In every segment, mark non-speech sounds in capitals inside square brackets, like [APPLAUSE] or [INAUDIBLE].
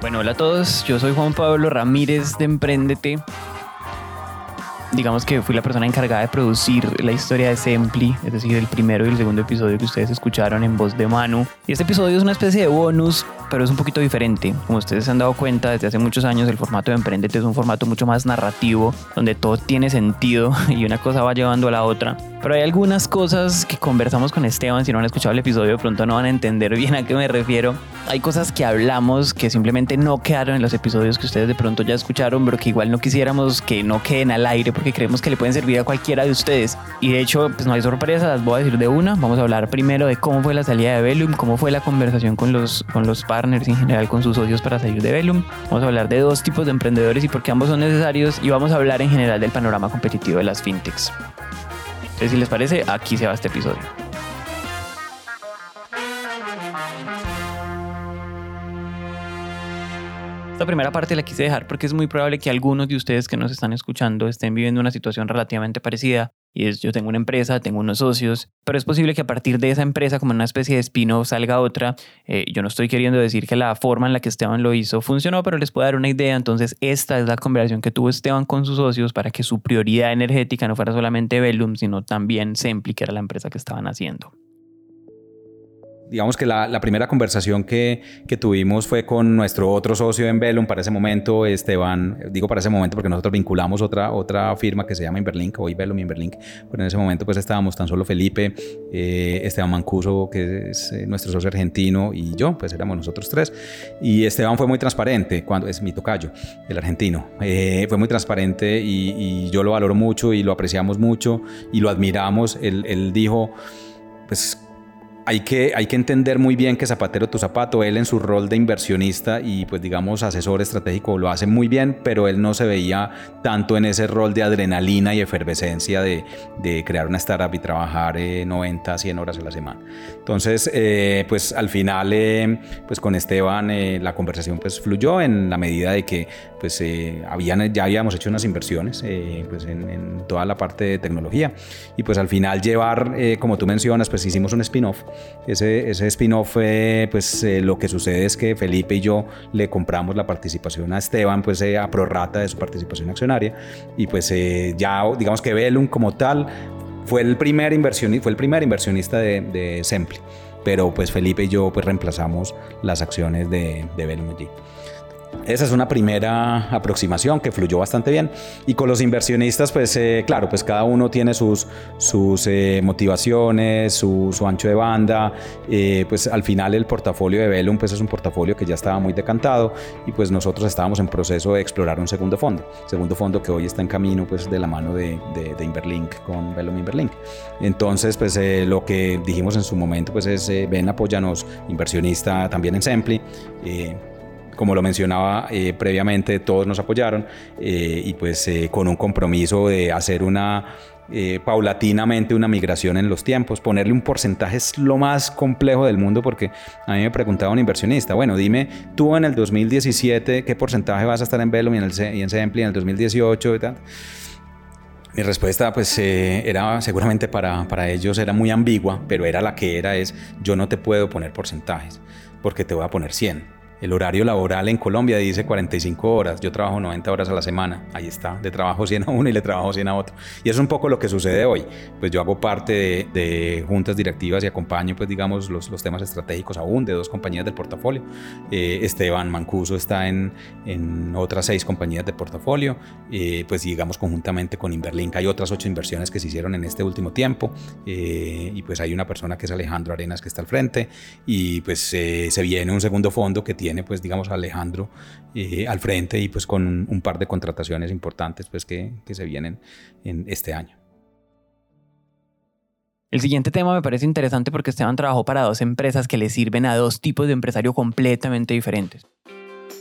Bueno, hola a todos, yo soy Juan Pablo Ramírez de Emprendete digamos que fui la persona encargada de producir la historia de Sempli, es decir, el primero y el segundo episodio que ustedes escucharon en voz de Manu. Y este episodio es una especie de bonus, pero es un poquito diferente. Como ustedes se han dado cuenta, desde hace muchos años el formato de Emprendete es un formato mucho más narrativo, donde todo tiene sentido [LAUGHS] y una cosa va llevando a la otra. Pero hay algunas cosas que conversamos con Esteban, si no han escuchado el episodio de pronto no van a entender bien a qué me refiero. Hay cosas que hablamos que simplemente no quedaron en los episodios que ustedes de pronto ya escucharon, pero que igual no quisiéramos que no queden al aire porque creemos que le pueden servir a cualquiera de ustedes. Y de hecho, pues no hay sorpresa, las voy a decir de una. Vamos a hablar primero de cómo fue la salida de Velum, cómo fue la conversación con los, con los partners en general, con sus socios para salir de Velum. Vamos a hablar de dos tipos de emprendedores y por qué ambos son necesarios. Y vamos a hablar en general del panorama competitivo de las fintechs. Entonces, si les parece, aquí se va este episodio. Esta primera parte la quise dejar porque es muy probable que algunos de ustedes que nos están escuchando estén viviendo una situación relativamente parecida. Y es, yo tengo una empresa, tengo unos socios, pero es posible que a partir de esa empresa, como una especie de spin-off, salga otra. Eh, yo no estoy queriendo decir que la forma en la que Esteban lo hizo funcionó, pero les puedo dar una idea. Entonces, esta es la conversación que tuvo Esteban con sus socios para que su prioridad energética no fuera solamente Velum, sino también Sempli, que era la empresa que estaban haciendo digamos que la, primera conversación que, tuvimos fue con nuestro otro socio en Velum para ese momento, Esteban, digo para ese momento porque nosotros vinculamos otra, otra firma que se llama Inverlink, hoy Velum Inverlink, pero en ese momento pues estábamos tan solo Felipe, eh, Esteban Mancuso, que es eh, nuestro socio argentino, y yo, pues éramos nosotros tres. Y Esteban fue muy transparente, cuando es mi tocayo, el argentino, eh, fue muy transparente y, yo lo valoro mucho y lo apreciamos mucho y lo admiramos. Él, él dijo, pues hay que, hay que entender muy bien que Zapatero tu zapato, él en su rol de inversionista y pues digamos asesor estratégico lo hace muy bien, pero él no se veía tanto en ese rol de adrenalina y efervescencia de, de crear una startup y trabajar 90, eh, 100 horas a la semana. Entonces, eh, pues al final, eh, pues con Esteban la conversación pues fluyó en la medida de que pues habían, ya habíamos hecho unas inversiones pues en, en, toda la parte de tecnología y pues al final llevar, como tú mencionas, pues hicimos un spin-off ese, ese spin-off pues eh, lo que sucede es que Felipe y yo le compramos la participación a Esteban, pues eh, a prorrata de su participación accionaria. Y pues eh, ya, digamos que Velum como tal fue el primer inversionista, fue el primer inversionista de, de Sempli. Pero pues Felipe y yo pues reemplazamos las acciones de, de allí. Esa es una primera aproximación que fluyó bastante bien. Y con los inversionistas, pues eh, claro, pues cada uno tiene sus, sus eh, motivaciones, su, su, ancho de banda. Eh, pues al final el portafolio de Velum pues es un portafolio que ya estaba muy decantado y pues nosotros estábamos en proceso de explorar un segundo fondo. Segundo fondo que hoy está en camino pues de la mano de, de, de Inverlink con Velum Inverlink. Entonces pues lo que dijimos en su momento pues es ven apóyanos inversionista también en Sempli como lo mencionaba eh, previamente, todos nos apoyaron eh, y pues eh, con un compromiso de hacer una paulatinamente una migración en los tiempos. Ponerle un porcentaje es lo más complejo del mundo porque a mí me preguntaba un inversionista, bueno, dime tú en el 2017 qué porcentaje vas a estar en Velum y en, el, y en Sempli en el 2018 y tal. Mi respuesta pues era seguramente para, para ellos era muy ambigua, pero era la que era es yo no te puedo poner porcentajes porque te voy a poner 100 el horario laboral en Colombia dice 45 horas, yo trabajo 90 horas a la semana, ahí está, de trabajo 100 a uno y le trabajo 100 a otro. Y eso es un poco lo que sucede hoy, pues yo hago parte de, juntas directivas y acompaño pues digamos los, los, temas estratégicos aún de dos compañías del portafolio. Eh, Esteban Mancuso está en, en, otras seis compañías del portafolio, eh, pues digamos conjuntamente con Inverlink hay otras ocho inversiones que se hicieron en este último tiempo eh, y pues hay una persona que es Alejandro Arenas que está al frente y pues se viene un segundo fondo que tiene pues digamos Alejandro eh, al frente y pues con un par de contrataciones importantes pues que, que se vienen en este año. El siguiente tema me parece interesante porque Esteban trabajó para dos empresas que le sirven a dos tipos de empresario completamente diferentes.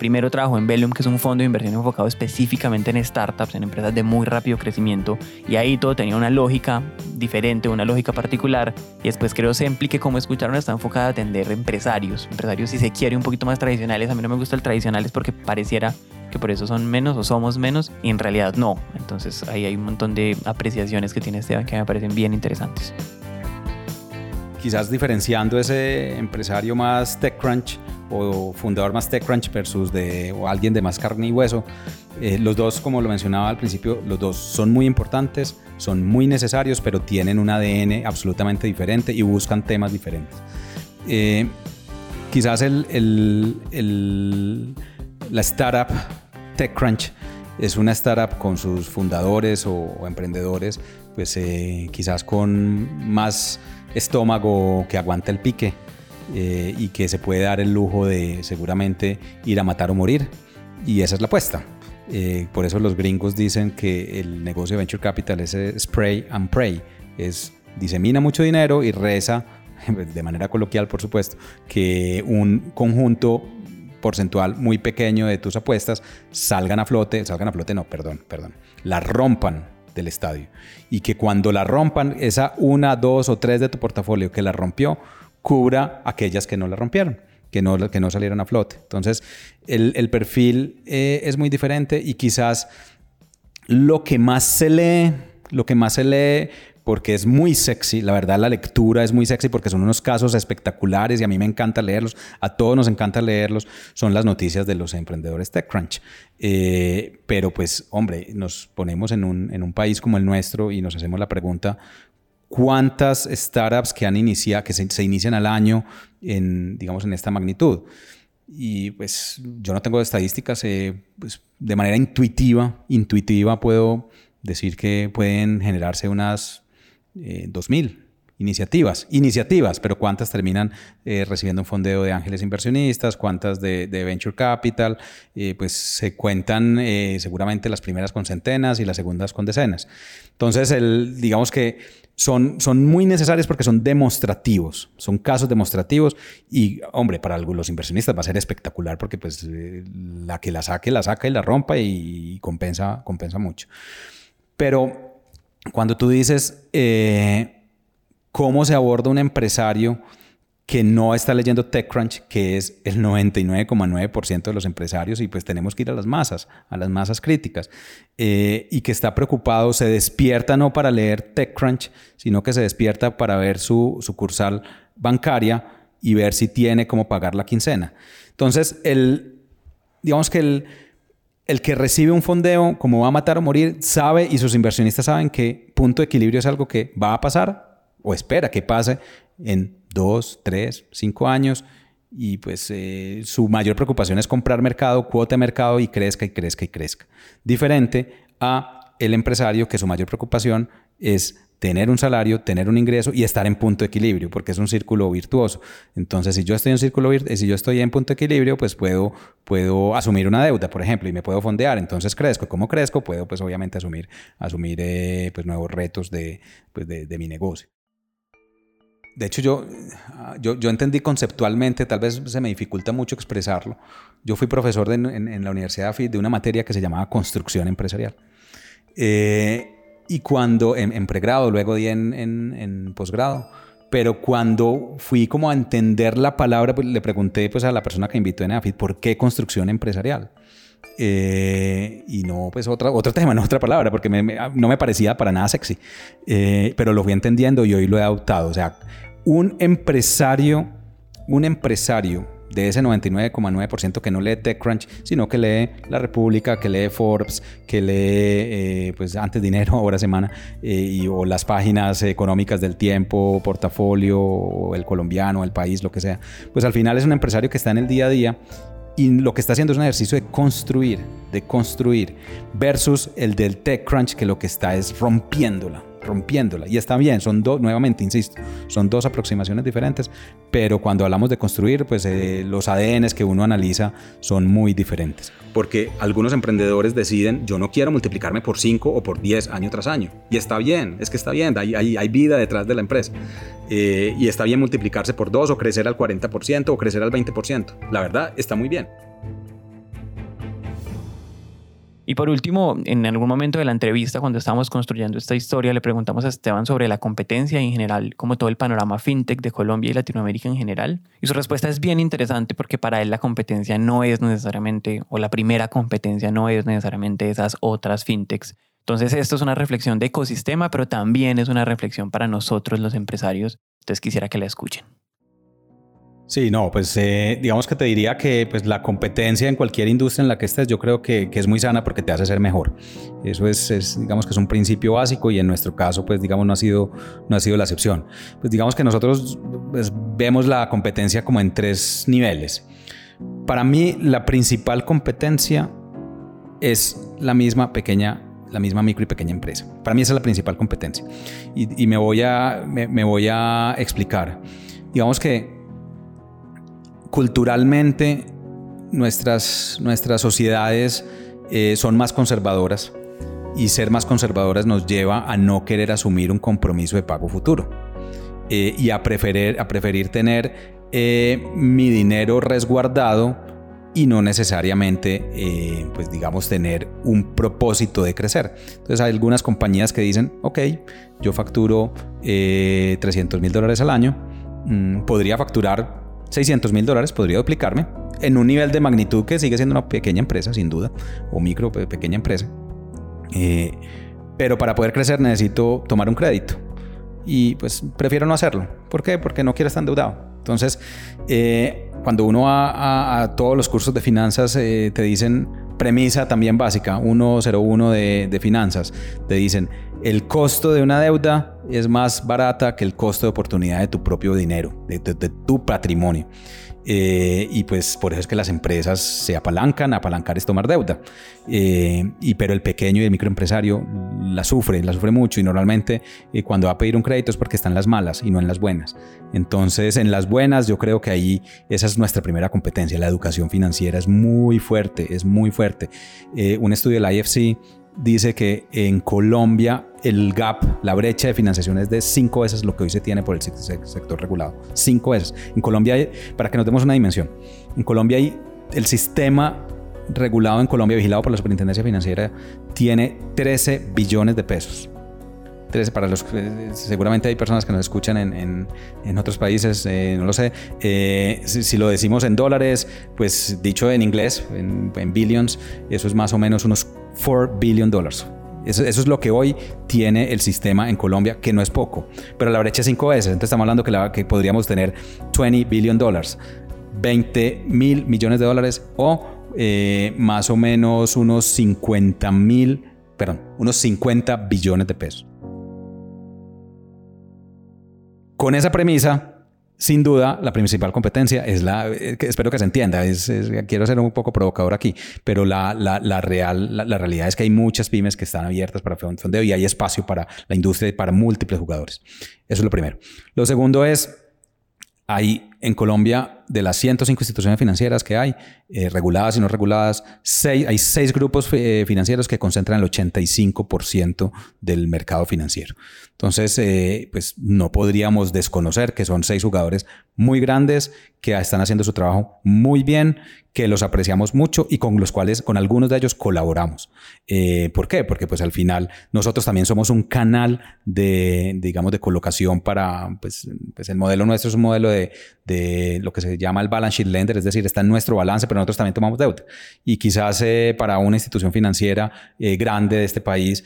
Primero trabajó en Velum, que es un fondo de inversión enfocado específicamente en startups, en empresas de muy rápido crecimiento, y ahí todo tenía una lógica diferente, una lógica particular. Y después creo Sempli, que como escucharon, está enfocada a atender empresarios, empresarios si se quiere un poquito más tradicionales. A mí no me gusta el tradicionales porque pareciera que por eso son menos o somos menos, y en realidad no. Entonces ahí hay un montón de apreciaciones que tiene Esteban que me parecen bien interesantes. quizás diferenciando ese empresario más TechCrunch o fundador más TechCrunch versus de o alguien de más carne y hueso, eh, los dos, como lo mencionaba al principio, los dos son muy importantes, son muy necesarios, pero tienen un ADN absolutamente diferente y buscan temas diferentes. Eh, quizás el, el, la startup TechCrunch es una startup con sus fundadores o, emprendedores, pues eh, quizás con más estómago que aguanta el pique eh, y que se puede dar el lujo de seguramente ir a matar o morir. Y esa es la apuesta. Eh, por eso los gringos dicen que el negocio de Venture Capital es spray and pray. Es disemina mucho dinero y reza, [LAUGHS] de manera coloquial por supuesto, que un conjunto porcentual muy pequeño de tus apuestas salgan a flote, salgan a flote, no, perdón, perdón, la rompan del estadio. Y que cuando la rompan, esa una, dos o tres de tu portafolio que la rompió, cubra aquellas que no la rompieron, que no, que no salieron a flote. Entonces, el, perfil eh, es muy diferente y quizás lo que más se lee, lo que más se lee porque es muy sexy, la verdad la lectura es muy sexy porque son unos casos espectaculares y a mí me encanta leerlos, a todos nos encanta leerlos, son las noticias de los emprendedores TechCrunch. Eh, pero pues hombre, nos ponemos en un, en un país como el nuestro y nos hacemos la pregunta, ¿cuántas startups que han iniciado, que se, inician al año en, digamos, en esta magnitud? Y pues yo no tengo estadísticas, eh, pues, de manera intuitiva, intuitiva puedo decir que pueden generarse unas 2.000 eh, iniciativas, iniciativas, pero cuántas terminan eh, recibiendo un fondeo de ángeles inversionistas, cuántas de, venture capital, eh, pues se cuentan seguramente las primeras con centenas y las segundas con decenas. Entonces, el, digamos que son, son muy necesarios porque son demostrativos, son casos demostrativos y, hombre, para los inversionistas va a ser espectacular porque pues la que la saque, la saca y la rompa y, y compensa, compensa mucho. Pero cuando tú dices eh, cómo se aborda un empresario que no está leyendo TechCrunch, que es el 99,9% de los empresarios, y pues tenemos que ir a las masas, a las masas críticas, eh, y que está preocupado, se despierta no para leer TechCrunch, sino que se despierta para ver su sucursal bancaria y ver si tiene cómo pagar la quincena. Entonces, el, digamos que el, el que recibe un fondeo, como va a matar o morir, sabe y sus inversionistas saben que punto de equilibrio es algo que va a pasar o espera que pase en dos, tres, cinco años y pues eh, su mayor preocupación es comprar mercado, cuota de mercado y crezca y crezca y crezca. Diferente a el empresario que su mayor preocupación es tener un salario, tener un ingreso y estar en punto de equilibrio, porque es un círculo virtuoso. Entonces, si yo estoy en círculo si yo estoy en punto de equilibrio, pues puedo, puedo asumir una deuda, por ejemplo, y me puedo fondear. Entonces crezco. ¿Cómo crezco? Puedo, pues, obviamente, asumir, asumir eh, pues, nuevos retos de, pues, de, de mi negocio. De hecho, yo, yo, yo, entendí conceptualmente, tal vez se me dificulta mucho expresarlo. Yo fui profesor en, la Universidad de AFID de una materia que se llamaba construcción empresarial. Eh, y cuando, en, pregrado, luego di en, en, posgrado, pero cuando fui como a entender la palabra, pues le pregunté pues a la persona que invitó en AFIT, ¿por qué construcción empresarial? Eh, y no, pues otra, otro tema, [LAUGHS] no otra palabra, porque no me parecía para nada sexy. Eh, pero lo fui entendiendo y hoy lo he adoptado. O sea, un empresario, un empresario de ese 99,9% que no lee TechCrunch, sino que lee La República, que lee Forbes, que lee eh, pues antes dinero, [LAUGHS] ahora semana, eh, y, o las páginas económicas del tiempo, portafolio, o el colombiano, el país, lo que sea. Pues al final es un empresario que está en el día a día y lo que está haciendo es un ejercicio de construir, de construir, versus el del TechCrunch que lo que está es rompiéndola rompiéndola. Y está bien, son dos, nuevamente, insisto, son dos aproximaciones diferentes, pero cuando hablamos de construir, pues eh, los ADNs que uno analiza son muy diferentes. Porque algunos emprendedores deciden, yo no quiero multiplicarme por 5 o por 10 año tras año. Y está bien, es que está bien, hay, hay, vida detrás de la empresa. Eh, y está bien multiplicarse por 2 o crecer al 40% o crecer al 20%. La verdad, está muy bien. Y por último, en algún momento de la entrevista, cuando estábamos construyendo esta historia, le preguntamos a Esteban sobre la competencia en general, como todo el panorama fintech de Colombia y Latinoamérica en general. Y su respuesta es bien interesante porque para él la competencia no es necesariamente, o la primera competencia no es necesariamente esas otras fintechs. Entonces esto es una reflexión de ecosistema, pero también es una reflexión para nosotros los empresarios usted quisiera que la escuchen. Sí, no, pues eh, digamos que te diría que pues, la competencia en cualquier industria en la que estés yo creo que, es muy sana porque te hace ser mejor. Eso es, digamos que es un principio básico y en nuestro caso pues digamos no ha sido, no ha sido la excepción. Pues digamos que nosotros pues, vemos la competencia como en tres niveles. Para mí la principal competencia es la misma pequeña la misma micro y pequeña empresa. Para mí esa es la principal competencia. Y, me, voy a, me voy a explicar. Digamos que culturalmente nuestras, nuestras sociedades eh, son más conservadoras y ser más conservadoras nos lleva a no querer asumir un compromiso de pago futuro eh, y a preferir, a preferir tener eh, mi dinero resguardado y no necesariamente, pues digamos, tener un propósito de crecer. Entonces hay algunas compañías que dicen, ok, yo facturo 300 mil dólares al año, mm, podría facturar 600 mil dólares podría duplicarme en un nivel de magnitud que sigue siendo una pequeña empresa, sin duda, o micro, pequeña empresa. Eh, pero para poder crecer necesito tomar un crédito. Y pues prefiero no hacerlo. ¿Por qué? Porque no quiero estar endeudado. Entonces, eh, cuando uno va a, todos los cursos de finanzas, eh, te dicen premisa también básica, 101 de, de finanzas, te dicen, el costo de una deuda es más barata que el costo de oportunidad de tu propio dinero, de, tu patrimonio. Eh, y pues por eso es que las empresas se apalancan, apalancar es tomar deuda. Eh, y pero el pequeño y el microempresario la sufre, la sufre mucho y normalmente eh, cuando va a pedir un crédito es porque está en las malas y no en las buenas. Entonces en las buenas yo creo que ahí esa es nuestra primera competencia, la educación financiera es muy fuerte, es muy fuerte. un estudio del IFC dice que en Colombia el gap, la brecha de financiación es de cinco veces lo que hoy se tiene por el sector regulado. Cinco veces. En Colombia, para que nos demos una dimensión, en Colombia hay el sistema regulado en Colombia, vigilado por la Superintendencia Financiera, tiene 13 billones de pesos. 13 para los seguramente hay personas que nos escuchan en, en, otros países, eh, no lo sé. Eh, si, lo decimos en dólares, pues dicho en inglés, en, en billions, eso es más o menos unos 4 billion dollars. Eso, es lo que hoy tiene el sistema en Colombia, que no es poco. Pero la brecha es cinco veces. Entonces estamos hablando que, la, que podríamos tener 20 billion dollars, 20 mil millones de dólares o eh, más o menos unos 50 mil, perdón, unos 50 billones de pesos. Con esa premisa, sin duda, la principal competencia es la, eh, espero que se entienda, quiero ser un poco provocador aquí, pero la, la, real, la, realidad es que hay muchas pymes que están abiertas para fondeo y hay espacio para la industria y para múltiples jugadores. Eso es lo primero. Lo segundo es, hay en Colombia, de las 105 instituciones financieras que hay, eh, reguladas y no reguladas, hay seis grupos eh, financieros que concentran el 85% del mercado financiero. Entonces, eh, pues no podríamos desconocer que son seis jugadores muy grandes que están haciendo su trabajo muy bien, que los apreciamos mucho y con los cuales, con algunos de ellos colaboramos. Eh, ¿Por qué? Porque pues al final nosotros también somos un canal de, digamos, de colocación para, pues, pues el modelo nuestro es un modelo de, de, lo que se llama el balance sheet lender, es decir, está en nuestro balance, pero nosotros también tomamos deuda. Y quizás eh, para una institución financiera grande de este país,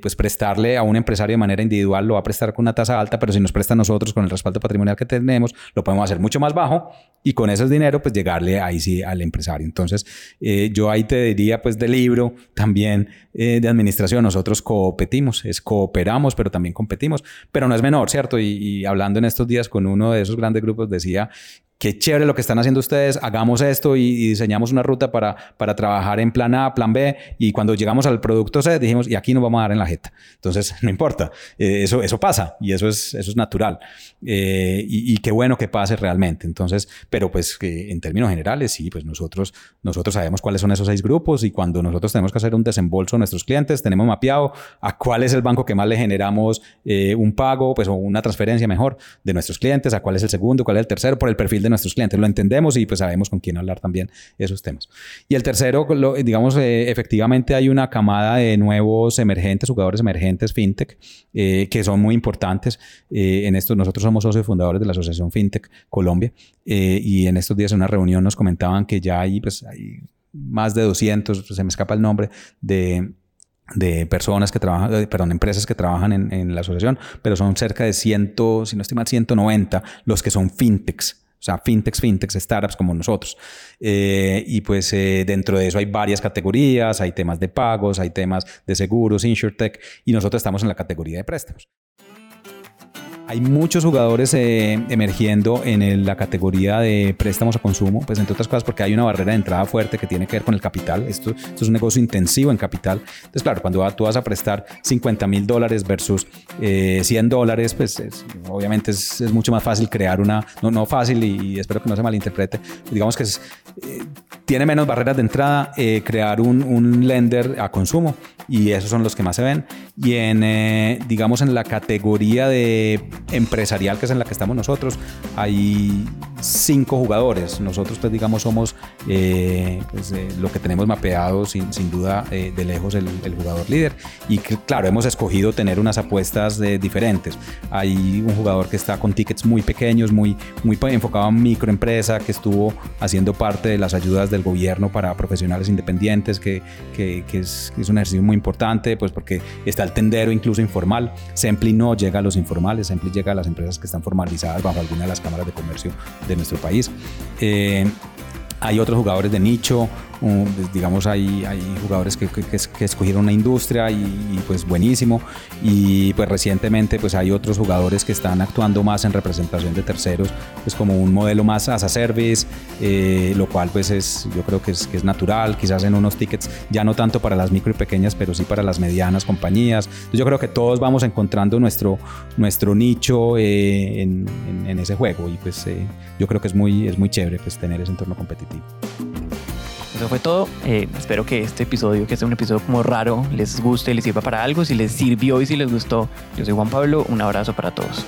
pues prestarle a un empresario de manera individual lo va a prestar con una tasa alta, pero si nos presta a nosotros con el respaldo patrimonial que tenemos, lo podemos hacer mucho más bajo y con ese dinero pues llegarle ahí sí al empresario. Entonces eh, yo ahí te diría pues de libro también eh, de administración, nosotros competimos, es cooperamos, pero también competimos, pero no es menor, ¿cierto? y hablando en estos días con uno de esos grandes grupos decía qué chévere lo que están haciendo ustedes, hagamos esto y, diseñamos una ruta para, para trabajar en plan A, plan B, y cuando llegamos al producto C dijimos, y aquí nos vamos a dar en la jeta. Entonces, [LAUGHS] no importa, eh, eso, eso pasa y eso es, eso es natural. Eh, y, qué bueno que pase realmente. Entonces, pero pues en términos generales, sí, pues nosotros, nosotros sabemos cuáles son esos seis grupos y cuando nosotros tenemos que hacer un desembolso a nuestros clientes, tenemos mapeado a cuál es el banco que más le generamos eh, un pago, pues o una transferencia mejor de nuestros clientes, a cuál es el segundo, cuál es el tercero, por el perfil de nuestros clientes. Lo entendemos y pues sabemos con quién hablar también esos temas. Y el tercero, digamos, eh, efectivamente hay una camada de nuevos emergentes, jugadores emergentes fintech, eh, que son muy importantes. Eh, en esto nosotros somos socios fundadores de la Asociación Fintech Colombia y en estos días en una reunión nos comentaban que ya hay, pues, hay más de 200, se me escapa el nombre, de de personas que trabajan, perdón, empresas que trabajan en, en, la asociación, pero son cerca de 100, si no estoy mal, 190 los que son fintechs. O sea, fintechs, fintechs, startups como nosotros. Eh, y pues eh, dentro de eso hay varias categorías, hay temas de pagos, hay temas de seguros, insurtech, y nosotros estamos en la categoría de préstamos. Hay muchos jugadores eh, emergiendo en la categoría de préstamos a consumo, pues entre otras cosas porque hay una barrera de entrada fuerte que tiene que ver con el capital. Esto, esto es un negocio intensivo en capital. Entonces, claro, cuando tú vas a prestar 50 mil dólares versus 100 eh, dólares, pues obviamente es, es, mucho más fácil crear una, no, no fácil y, espero que no se malinterprete, digamos que es, eh, tiene menos barreras de entrada crear un, un, lender a consumo y esos son los que más se ven. Y en, digamos, en la categoría de empresarial, que es en la que estamos nosotros, hay cinco jugadores. Nosotros, pues, digamos, somos eh, pues, eh, lo que tenemos mapeado, sin, sin duda, eh, de lejos el, jugador líder. Y claro, hemos escogido tener unas apuestas diferentes. Hay un jugador que está con tickets muy pequeños, muy, muy enfocado en microempresa, que estuvo haciendo parte de las ayudas del gobierno para profesionales independientes, que, que, que es, es, un ejercicio muy importante, pues porque está el tendero incluso informal. Sempli no llega a los informales, Sempli llega a las empresas que están formalizadas bajo alguna de las cámaras de comercio de nuestro país. Eh, hay otros jugadores de nicho, pues, digamos, hay, hay jugadores que, que, escogieron una industria y, pues buenísimo. Y pues recientemente pues hay otros jugadores que están actuando más en representación de terceros, pues como un modelo más as a service, eh, lo cual pues es, yo creo que es, que es natural, quizás en unos tickets ya no tanto para las micro y pequeñas, pero sí para las medianas compañías. Entonces yo creo que todos vamos encontrando nuestro, nuestro nicho eh, en, en, ese juego y pues eh, yo creo que es muy, es muy chévere pues tener ese entorno competitivo. Eso fue todo. Eh, espero que este episodio, que es un episodio como raro, les guste, les sirva para algo. Si les sirvió y si les gustó, yo soy Juan Pablo. Un abrazo para todos.